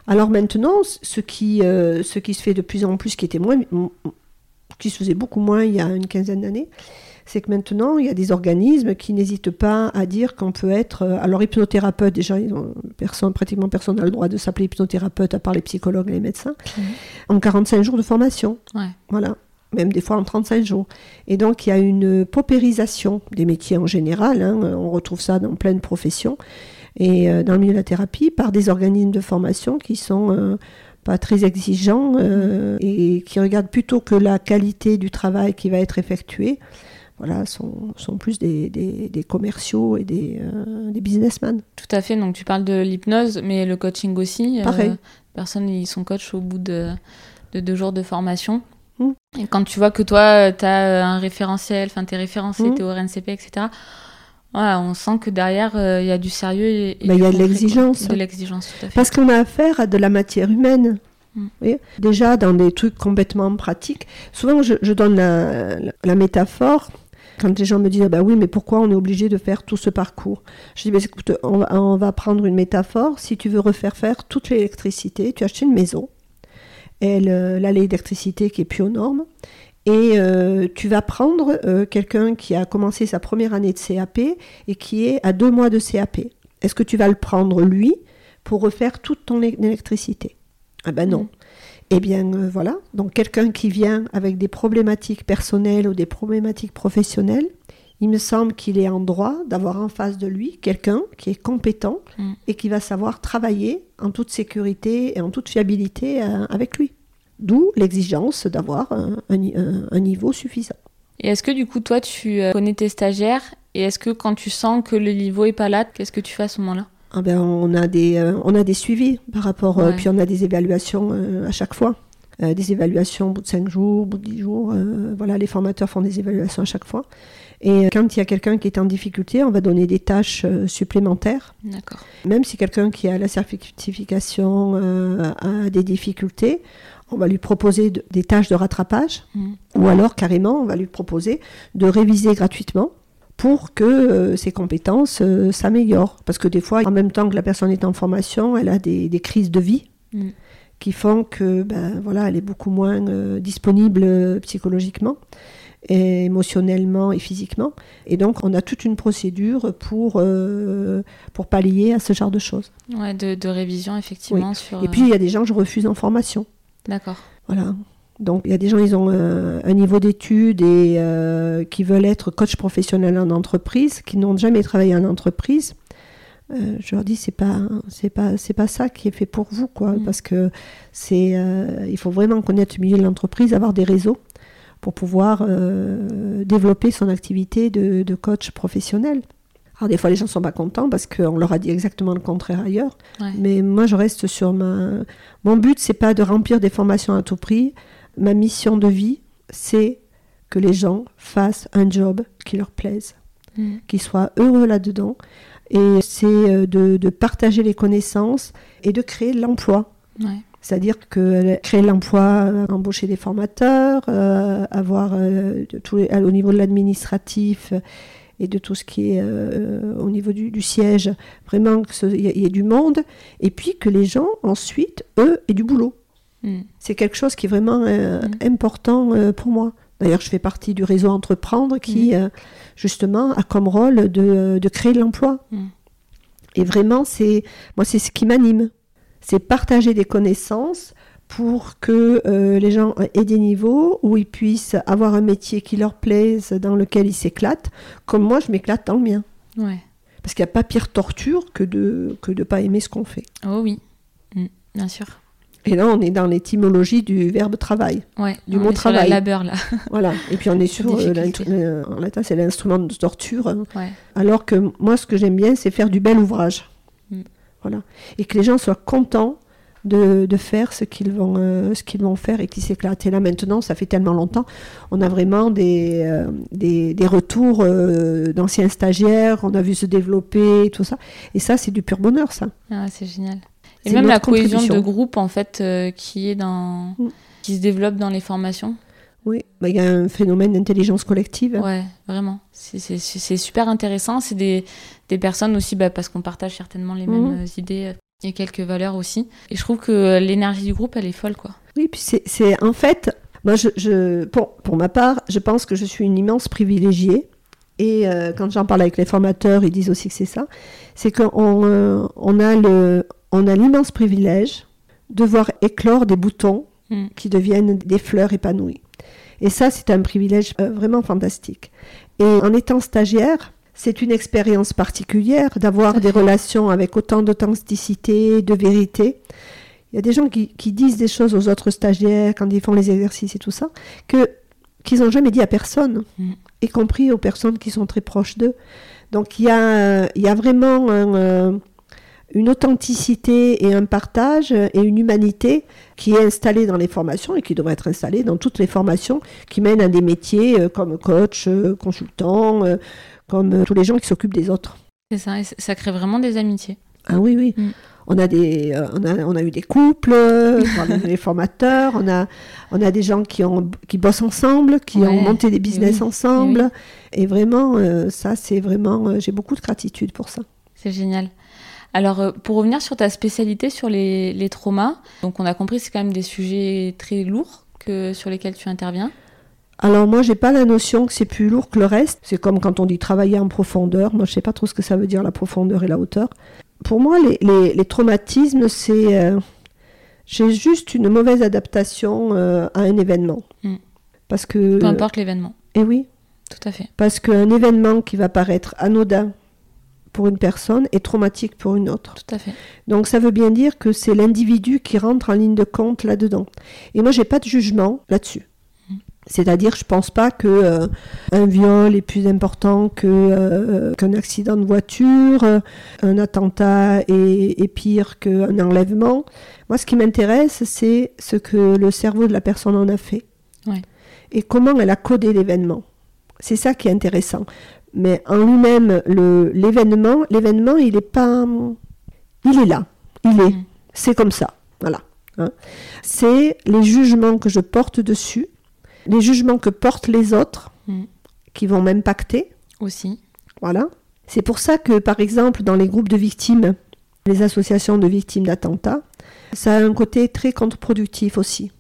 Speaker 2: Alors maintenant, ce qui, ce qui se fait de plus en plus, qui était moins, qui se faisait beaucoup moins il y a une quinzaine d'années, c'est que maintenant, il y a des organismes qui n'hésitent pas à dire qu'on peut être. Euh, alors, hypnothérapeute, déjà, personne, pratiquement personne n'a le droit de s'appeler hypnothérapeute à part les psychologues et les médecins, mhm. en 45 jours de formation. Voilà. Même des fois en 35 jours. Et donc, il y a une paupérisation des métiers en général. Hein. on retrouve ça dans plein de professions. Et euh, dans le milieu de la thérapie, par des organismes de formation qui sont. Euh, pas très exigeants et qui regardent plutôt que la qualité du travail qui va être effectué, voilà, sont, sont plus des, des, commerciaux et des, euh, des, businessmen.
Speaker 1: Tout à fait, donc tu parles de l'hypnose, mais le coaching aussi.
Speaker 2: Euh, Pareil.
Speaker 1: personnes, ils sont coach au bout de, de deux jours de formation. Hmm. Et quand tu vois que toi, tu as un référentiel, enfin, tu es référencé, mmh. tu es au RNCP, etc., voilà, on sent que derrière, euh, il y a du sérieux et,
Speaker 2: il y a de l'exigence.
Speaker 1: De l'exigence, tout à fait.
Speaker 2: Parce qu'on a affaire à de la matière humaine. Hmm. Déjà, dans des trucs complètement pratiques, souvent je, je donne la, la, métaphore quand les gens me disent, bah oui, mais pourquoi on est obligé de faire tout ce parcours? Je dis, bah, écoute, on va, prendre une métaphore. Si tu veux refaire faire toute l'électricité, tu achètes une maison, et l'électricité qui est plus aux normes, et euh, tu vas prendre euh, quelqu'un qui a commencé sa première année de CAP et qui est à deux mois de CAP. Est-ce que tu vas le prendre lui pour refaire toute ton électricité? Ah ben non. Eh bien euh, voilà, donc quelqu'un qui vient avec des problématiques personnelles ou des problématiques professionnelles, il me semble qu'il est en droit d'avoir en face de lui quelqu'un qui est compétent mm. et qui va savoir travailler en toute sécurité et en toute fiabilité euh, avec lui. D'où l'exigence d'avoir un, niveau suffisant.
Speaker 1: Et est-ce que du coup, toi, tu euh, connais tes stagiaires et est-ce que quand tu sens que le niveau est pas là, qu'est-ce que tu fais à ce moment-là?
Speaker 2: Ah ben, on, a des, euh, on a des suivis par rapport, euh, puis on a des évaluations euh, à chaque fois. des évaluations au bout de 5 jours, au bout de 10 jours. voilà, les formateurs font des évaluations à chaque fois. Et quand il y a quelqu'un qui est en difficulté, on va donner des tâches supplémentaires.
Speaker 1: D'accord.
Speaker 2: Même si quelqu'un qui a la certification a des difficultés, on va lui proposer des tâches de rattrapage. Mmh. Ou alors, carrément, on va lui proposer de réviser gratuitement pour que euh, ses compétences euh, s'améliorent. Parce que des fois, en même temps que la personne est en formation, elle a des, crises de vie mm. qui font que, ben, voilà, elle est beaucoup moins euh, disponible psychologiquement, et émotionnellement et physiquement. Et donc, on a toute une procédure pour, pour pallier à ce genre de choses.
Speaker 1: Ouais, de, révision, effectivement. Sur,
Speaker 2: et puis, il y a des gens, je refuse en formation.
Speaker 1: D'accord.
Speaker 2: Voilà. Donc il y a des gens, ils ont euh, un niveau d'études et euh, qui veulent être coach professionnel en entreprise, qui n'ont jamais travaillé en entreprise. Euh, je leur dis c'est pas c'est pas c'est pas ça qui est fait pour vous quoi, mm. parce que c'est il faut vraiment connaître le milieu de l'entreprise, avoir des réseaux pour pouvoir développer son activité de, coach professionnel. Alors des fois les gens sont pas contents parce qu'on leur a dit exactement le contraire ailleurs. Mais moi je reste sur ma. Mon but c'est pas de remplir des formations à tout prix ma mission de vie, c'est que les gens fassent un job qui leur plaise, mm. qu'ils soient heureux là-dedans. Et c'est euh, de, partager les connaissances et de créer de l'emploi. C'est-à-dire que créer l'emploi, euh, embaucher des formateurs, euh, avoir au niveau de l'administratif et de tout ce qui est au niveau du, siège, vraiment qu'il y, ait du monde, et puis que les gens ensuite, eux, aient du boulot. Mm. C'est quelque chose qui est vraiment euh, mm. important euh, pour moi. D'ailleurs, je fais partie du réseau Entreprendre qui, mm. euh, justement, a comme rôle de, créer de l'emploi. Et vraiment, c'est moi, c'est ce qui m'anime. C'est partager des connaissances pour que les gens aient des niveaux où ils puissent avoir un métier qui leur plaise, dans lequel ils s'éclatent, comme moi, je m'éclate dans le mien. Parce qu'il n'y a pas pire torture que de que de pas aimer ce qu'on fait.
Speaker 1: Oh oui, bien sûr.
Speaker 2: Et là, on est dans l'étymologie du verbe travail,
Speaker 1: ouais,
Speaker 2: du mot travail.
Speaker 1: Sur labeur là.
Speaker 2: voilà. Et puis on est sur euh, en latin, c'est l'instrument de torture. Hein. Alors que moi, ce que j'aime bien, c'est faire du bel ouvrage. Mm. Voilà. Et que les gens soient contents de, de faire ce qu'ils vont, euh, ce qu'ils vont faire et qu'ils s'éclatent. Et là, maintenant, ça fait tellement longtemps, on a vraiment des, euh, des, des, retours d'anciens stagiaires, on a vu se développer, tout ça. Et ça, c'est du pur bonheur, ça.
Speaker 1: Ah, c'est génial. Et même la cohésion de groupe, en fait, euh, qui est dans... Mm. qui se développe dans les formations.
Speaker 2: Oui, bah, il y a un phénomène d'intelligence collective.
Speaker 1: Ouais, vraiment. C'est super intéressant. C'est des, des, personnes aussi, bah, parce qu'on partage certainement les mêmes mm. idées. Et quelques valeurs aussi. Et je trouve que l'énergie du groupe, elle est folle, quoi.
Speaker 2: Oui, puis c'est en fait, moi, je, je pour, pour, ma part, je pense que je suis une immense privilégiée. Et euh, quand j'en parle avec les formateurs, ils disent aussi que c'est ça. C'est qu'on euh, on a le, on a l'immense privilège de voir éclore des boutons mm. qui deviennent des fleurs épanouies. Et ça, c'est un privilège euh, vraiment fantastique. Et en étant stagiaire, c'est une expérience particulière d'avoir des relations avec autant d'authenticité, de vérité. Il y a des gens qui, disent des choses aux autres stagiaires quand ils font les exercices et tout ça, que qu'ils n'ont jamais dit à personne, mm. y compris aux personnes qui sont très proches d'eux. Donc il y a, il y a vraiment euh, une authenticité et un partage et une humanité qui est installée dans les formations et qui devrait être installée dans toutes les formations qui mènent à des métiers euh, comme coach, euh, consultant, comme tous les gens qui s'occupent des autres.
Speaker 1: C'est ça, et ça crée vraiment des amitiés.
Speaker 2: Ah oui, oui. Mm on a, des, euh, on, a, on a eu des couples, on a des formateurs, on a, on a des gens qui, ont, qui bossent ensemble, qui ont monté des business ensemble. Et, vraiment, euh, ça, c'est vraiment, euh, j'ai beaucoup de gratitude pour ça.
Speaker 1: C'est génial. Alors, pour revenir sur ta spécialité sur les, les traumas, donc on a compris c'est quand même des sujets très lourds que, sur lesquels tu interviens.
Speaker 2: Alors moi, j'ai pas la notion que c'est plus lourd que le reste. C'est comme quand on dit travailler en profondeur. Moi, je sais pas trop ce que ça veut dire la profondeur et la hauteur pour moi, les, traumatismes, c'est euh, j'ai juste une mauvaise adaptation euh, à un événement.
Speaker 1: Mm. Parce que peu importe l'événement.
Speaker 2: Eh oui.
Speaker 1: Tout à fait.
Speaker 2: Parce qu'un événement qui va paraître anodin pour une personne est traumatique pour une autre.
Speaker 1: Tout à fait.
Speaker 2: Donc ça veut bien dire que c'est l'individu qui rentre en ligne de compte là-dedans. Et moi, j'ai pas de jugement là-dessus. C'est-à-dire, je pense pas que euh, un viol est plus important que euh, qu'un accident de voiture, euh, un attentat est, pire qu'un enlèvement. Moi, ce qui m'intéresse, c'est ce que le cerveau de la personne en a fait et comment elle a codé l'événement. C'est ça qui est intéressant. Mais en lui-même, l'événement, l'événement, il est pas, il est là, il est, mm. c'est comme ça, voilà. Hein. C'est les jugements que je porte dessus les jugements que portent les autres, mm. qui vont m'impacter.
Speaker 1: Aussi.
Speaker 2: Voilà. C'est pour ça que, par exemple, dans les groupes de victimes, les associations de victimes d'attentats, ça a un côté très contre-productif aussi.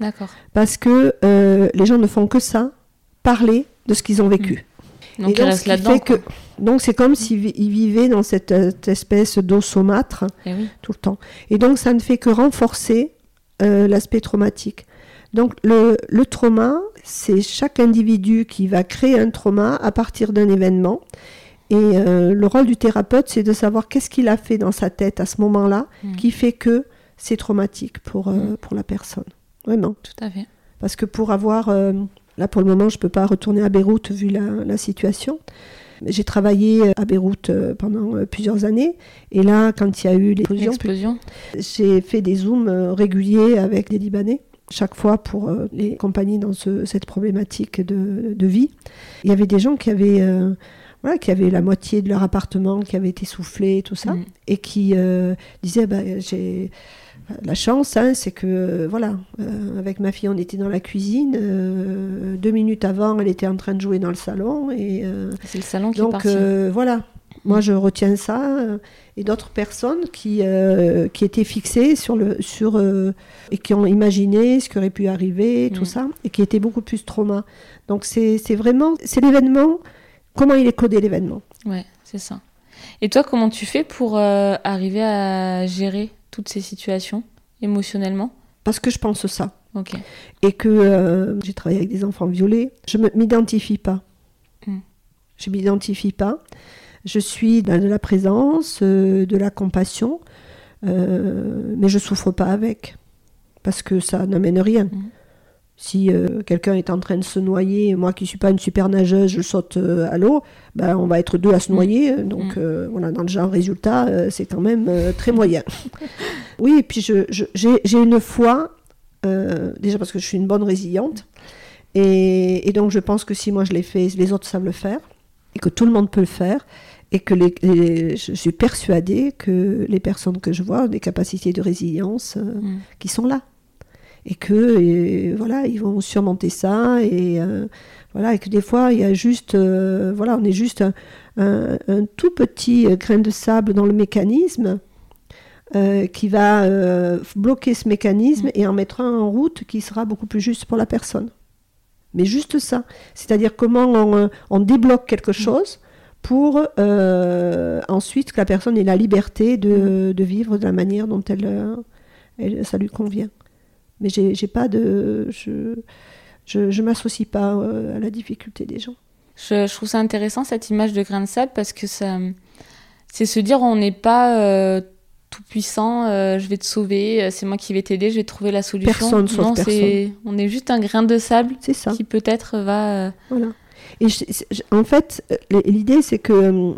Speaker 1: D'accord.
Speaker 2: Parce que euh, les gens ne font que ça, parler de ce qu'ils ont vécu.
Speaker 1: Donc, donc, là-dedans. Que...
Speaker 2: Donc, c'est comme s'ils vivaient dans cette, espèce d'eau saumâtre
Speaker 1: eh
Speaker 2: tout le temps. Et donc, ça ne fait que renforcer euh, l'aspect traumatique. Donc le, trauma, c'est chaque individu qui va créer un trauma à partir d'un événement. Et euh, le rôle du thérapeute, c'est de savoir qu'est-ce qu'il a fait dans sa tête à ce moment-là mm. qui fait que c'est traumatique pour, euh, mm. pour la personne. Vraiment.
Speaker 1: Tout à fait.
Speaker 2: Parce que pour avoir... Euh, là, pour le moment, je ne peux pas retourner à Beyrouth vu la, situation. J'ai travaillé à Beyrouth pendant plusieurs années. Et là, quand il y a eu
Speaker 1: l'explosion,
Speaker 2: j'ai fait des zooms réguliers avec des Libanais chaque fois pour euh, les compagnies dans cette problématique de, vie. Il y avait des gens qui avaient, euh, voilà, qui avaient la moitié de leur appartement qui avait été soufflé, tout ça, mm. et qui euh, disaient bah, j'ai la chance, hein, c'est que voilà, avec ma fille, on était dans la cuisine. deux minutes avant, elle était en train de jouer dans le salon et
Speaker 1: c'est le salon qui
Speaker 2: donc,
Speaker 1: est
Speaker 2: voilà, moi, je retiens ça. Euh, et d'autres personnes qui, euh, qui étaient fixées sur le, sur, euh, et qui ont imaginé ce qui aurait pu arriver, tout mm. ça, et qui étaient beaucoup plus trauma. Donc, c'est vraiment, c'est l'événement, comment il est codé l'événement.
Speaker 1: Ouais, c'est ça. Et toi, comment tu fais pour arriver à gérer toutes ces situations émotionnellement
Speaker 2: Parce que je pense ça.
Speaker 1: Ok.
Speaker 2: Et que j'ai travaillé avec des enfants violés. Je ne m'identifie pas. Mm. Je ne m'identifie pas. Je suis dans de la présence, euh, de la compassion, euh, mais je souffre pas avec, parce que ça n'amène rien. Mm. Si euh, quelqu'un est en train de se noyer, moi qui suis pas une super nageuse, je saute à l'eau, ben, on va être deux à se mm. noyer. Donc mm. voilà, dans le genre résultat, c'est quand même très moyen. oui, et puis j'ai une foi, déjà parce que je suis une bonne résiliente, et, et, donc je pense que si moi je l'ai fait, les autres savent le faire, et que tout le monde peut le faire et que les, je suis persuadée que les personnes que je vois ont des capacités de résilience euh, mm. qui sont là et que voilà ils vont surmonter ça et euh, voilà et que des fois il y a juste euh, voilà on est juste un, tout petit grain de sable dans le mécanisme euh, qui va bloquer ce mécanisme et en mettre un en route qui sera beaucoup plus juste pour la personne. Mais juste ça. C'est-à-dire comment on, on débloque quelque chose pour ensuite que la personne ait la liberté de, de, vivre de la manière dont elle, elle ça lui convient. Mais j'ai pas de. Je, je, je m'associe pas à la difficulté des gens.
Speaker 1: Je, je, trouve ça intéressant cette image de grain de sable parce que ça, c'est se dire on n'est pas euh, tout puissant, euh, je vais te sauver, euh, c'est moi qui vais t'aider, je vais trouver la solution.
Speaker 2: Personne
Speaker 1: non,
Speaker 2: personne.
Speaker 1: on est juste un grain de sable
Speaker 2: ça.
Speaker 1: qui peut-être va.
Speaker 2: Voilà. Et je, je, en fait, l'idée c'est que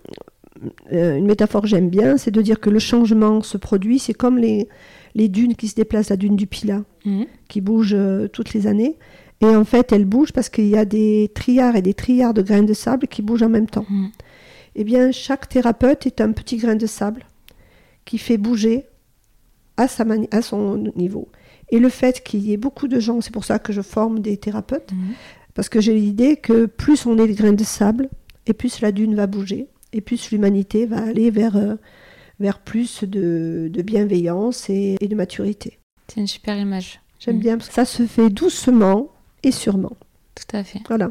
Speaker 2: une métaphore que j'aime bien, c'est de dire que le changement se produit, c'est comme les, les dunes qui se déplacent, la dune du Pila,
Speaker 1: mmh.
Speaker 2: qui bouge toutes les années. Et en fait, elle bouge parce qu'il y a des triards et des triards de grains de sable qui bougent en même temps.
Speaker 1: Mmh.
Speaker 2: Eh bien, chaque thérapeute est un petit grain de sable qui fait bouger à, sa à son niveau. Et le fait qu'il y ait beaucoup de gens, c'est pour ça que je forme des thérapeutes,
Speaker 1: Mmh.
Speaker 2: parce que j'ai l'idée que plus on est des grains de sable, et plus la dune va bouger, et plus l'humanité va aller vers, euh, vers plus de, de bienveillance et, et, de maturité.
Speaker 1: C'est une super image.
Speaker 2: J'aime mmh. bien, parce que ça se fait doucement et sûrement.
Speaker 1: Tout à fait.
Speaker 2: Voilà.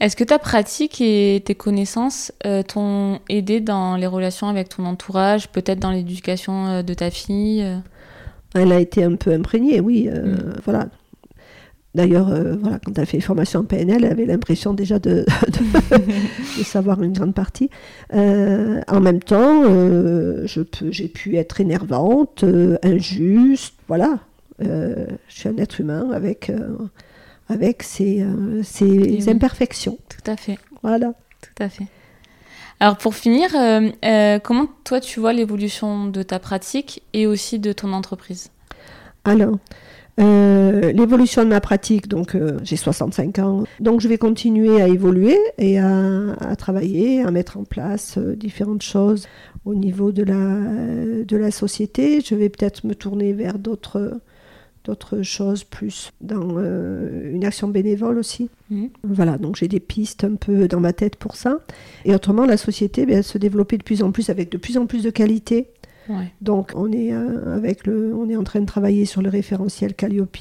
Speaker 1: Est-ce que ta pratique et tes connaissances euh, t'ont aidé dans les relations avec ton entourage, peut-être dans l'éducation euh, de ta fille euh?
Speaker 2: Elle a été un peu imprégnée, oui. Mmh. Voilà. D'ailleurs, voilà, quand elle a fait une formation en PNL, elle avait l'impression déjà de, de, de, savoir une grande partie. en même temps, j'ai pu être énervante, injuste, voilà. je suis un être humain avec avec ses, euh, ses oui. imperfections.
Speaker 1: Tout à fait.
Speaker 2: Voilà.
Speaker 1: Tout à fait. Alors pour finir, euh, euh, comment toi tu vois l'évolution de ta pratique et aussi de ton entreprise?
Speaker 2: Alors, euh, l'évolution de ma pratique, donc j'ai 65 ans, donc je vais continuer à évoluer et à, à travailler, à mettre en place différentes choses au niveau de la, de la société. Je vais peut-être me tourner vers d'autres d'autres choses plus dans euh, une action bénévole aussi.
Speaker 1: Mmh.
Speaker 2: Voilà, donc j'ai des pistes un peu dans ma tête pour ça. Et autrement, la société ben, se développait de plus en plus avec de plus en plus de qualité.
Speaker 1: Ouais.
Speaker 2: Donc on est, euh, avec le, on est en train de travailler sur le référentiel Calliope,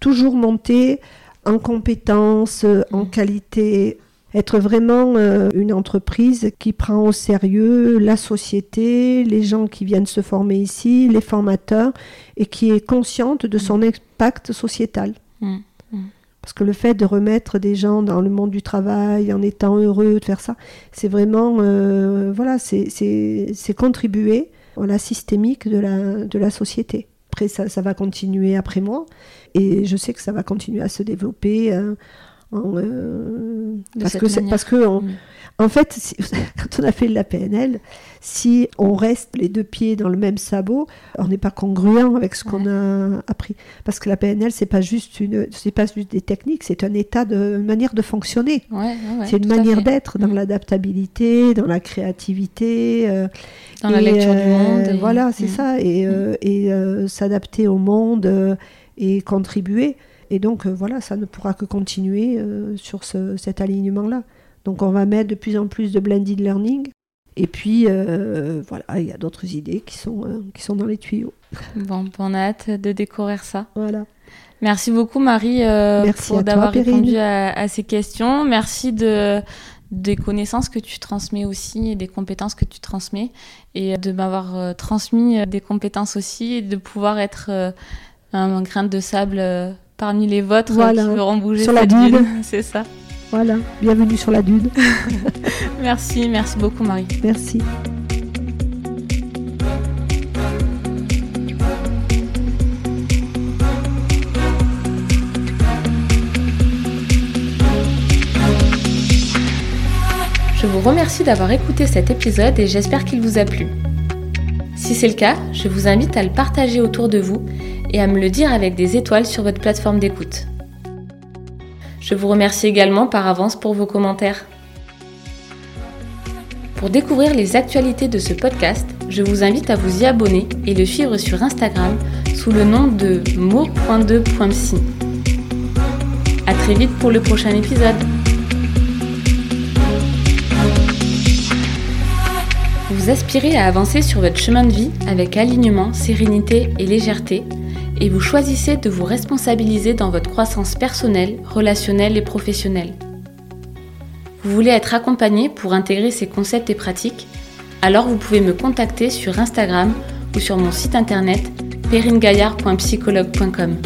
Speaker 2: toujours monter en compétences, mmh. en qualité, être vraiment euh, une entreprise qui prend au sérieux la société, les gens qui viennent se former ici, les formateurs, et qui est consciente de son impact sociétal.
Speaker 1: Mmh. Mmh.
Speaker 2: Parce que le fait de remettre des gens dans le monde du travail en étant heureux, de faire ça, c'est vraiment, euh, voilà, c'est contribuer à la systémique de la, de la société. Après, ça, ça, va continuer après moi, et je sais que ça va continuer à se développer. Euh, en, euh, parce, que parce que mmh. En fait, si, quand on a fait de la PNL, si on reste les deux pieds dans le même sabot, on n'est pas congruent avec ce qu'on a appris. Parce que la PNL, c'est pas juste une, c'est pas juste des techniques, c'est un état de une manière de fonctionner.
Speaker 1: Ouais,
Speaker 2: c'est une manière d'être dans mmh. l'adaptabilité, dans la créativité, euh,
Speaker 1: dans et, la lecture
Speaker 2: euh,
Speaker 1: du monde.
Speaker 2: Et... Voilà, c'est mmh. ça, et, euh, et s'adapter au monde et contribuer. Et donc, euh, voilà, ça ne pourra que continuer euh, sur ce, cet alignement-là. Donc, on va mettre de plus en plus de blended learning. Et puis, euh, voilà, il y a d'autres idées qui sont, euh, qui sont dans les tuyaux.
Speaker 1: Bon, on a hâte de découvrir ça.
Speaker 2: Voilà.
Speaker 1: Merci beaucoup, Marie, euh,
Speaker 2: Merci
Speaker 1: pour d'avoir répondu à, à, ces questions. Merci de, des connaissances que tu transmets aussi et des compétences que tu transmets. Et de m'avoir euh, transmis des compétences aussi et de pouvoir être un grain de sable parmi les vôtres
Speaker 2: voilà.
Speaker 1: qui feront bouger
Speaker 2: sur la
Speaker 1: dune. C'est ça.
Speaker 2: Voilà, bienvenue sur la dune.
Speaker 1: merci, merci beaucoup Marie.
Speaker 2: Merci.
Speaker 1: Je vous remercie d'avoir écouté cet épisode et j'espère qu'il vous a plu. Si c'est le cas, je vous invite à le partager autour de vous et à me le dire avec des étoiles sur votre plateforme d'écoute. Je vous remercie également par avance pour vos commentaires. Pour découvrir les actualités de ce podcast, je vous invite à vous y abonner et le suivre sur Instagram sous le nom de mo.2.psy. A très vite pour le prochain épisode. Vous aspirez à avancer sur votre chemin de vie avec alignement, sérénité et légèreté et vous choisissez de vous responsabiliser dans votre croissance personnelle, relationnelle et professionnelle. Vous voulez être accompagné pour intégrer ces concepts et pratiques? Alors vous pouvez me contacter sur Instagram ou sur mon site internet peringaillard.psychologue.com.